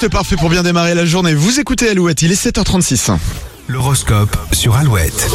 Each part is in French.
C'est parfait pour bien démarrer la journée. Vous écoutez Alouette, il est 7h36. L'horoscope sur Alouette.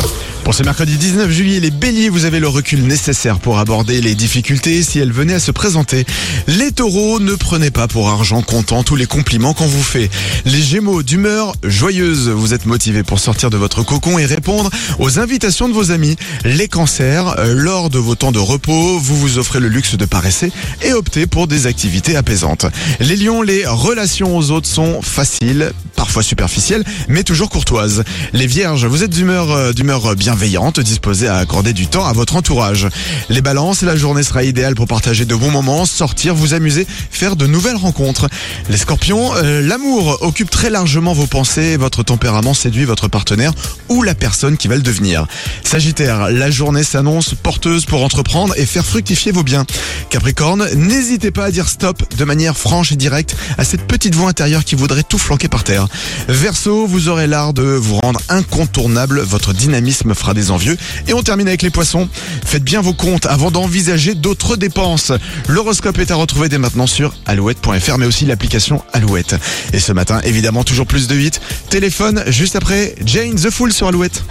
Pour ce mercredi 19 juillet, les béliers, vous avez le recul nécessaire pour aborder les difficultés si elles venaient à se présenter. Les taureaux, ne prenez pas pour argent comptant tous les compliments qu'on vous fait. Les gémeaux, d'humeur joyeuse, vous êtes motivés pour sortir de votre cocon et répondre aux invitations de vos amis. Les cancers, euh, lors de vos temps de repos, vous vous offrez le luxe de paresser et optez pour des activités apaisantes. Les lions, les relations aux autres sont faciles, parfois superficielles, mais toujours courtoises. Les vierges, vous êtes d'humeur euh, d'humeur bienveillante, disposée à accorder du temps à votre entourage. Les balances, la journée sera idéale pour partager de bons moments, sortir, vous amuser, faire de nouvelles rencontres. Les scorpions, euh, l'amour occupe très largement vos pensées, votre tempérament séduit votre partenaire ou la personne qui va le devenir. Sagittaire, la journée s'annonce porteuse pour entreprendre et faire fructifier vos biens. Capricorne, n'hésitez pas à dire stop de manière franche et directe à cette petite voix intérieure qui voudrait tout flanquer par terre. Verseau, vous aurez l'art de vous rendre incontournable, votre dynamisme fera des envieux. Et on termine avec les poissons. Faites bien vos comptes avant d'envisager d'autres dépenses. L'horoscope est à retrouver dès maintenant sur alouette.fr, mais aussi l'application Alouette. Et ce matin, évidemment, toujours plus de 8. Téléphone juste après Jane the Fool sur Alouette.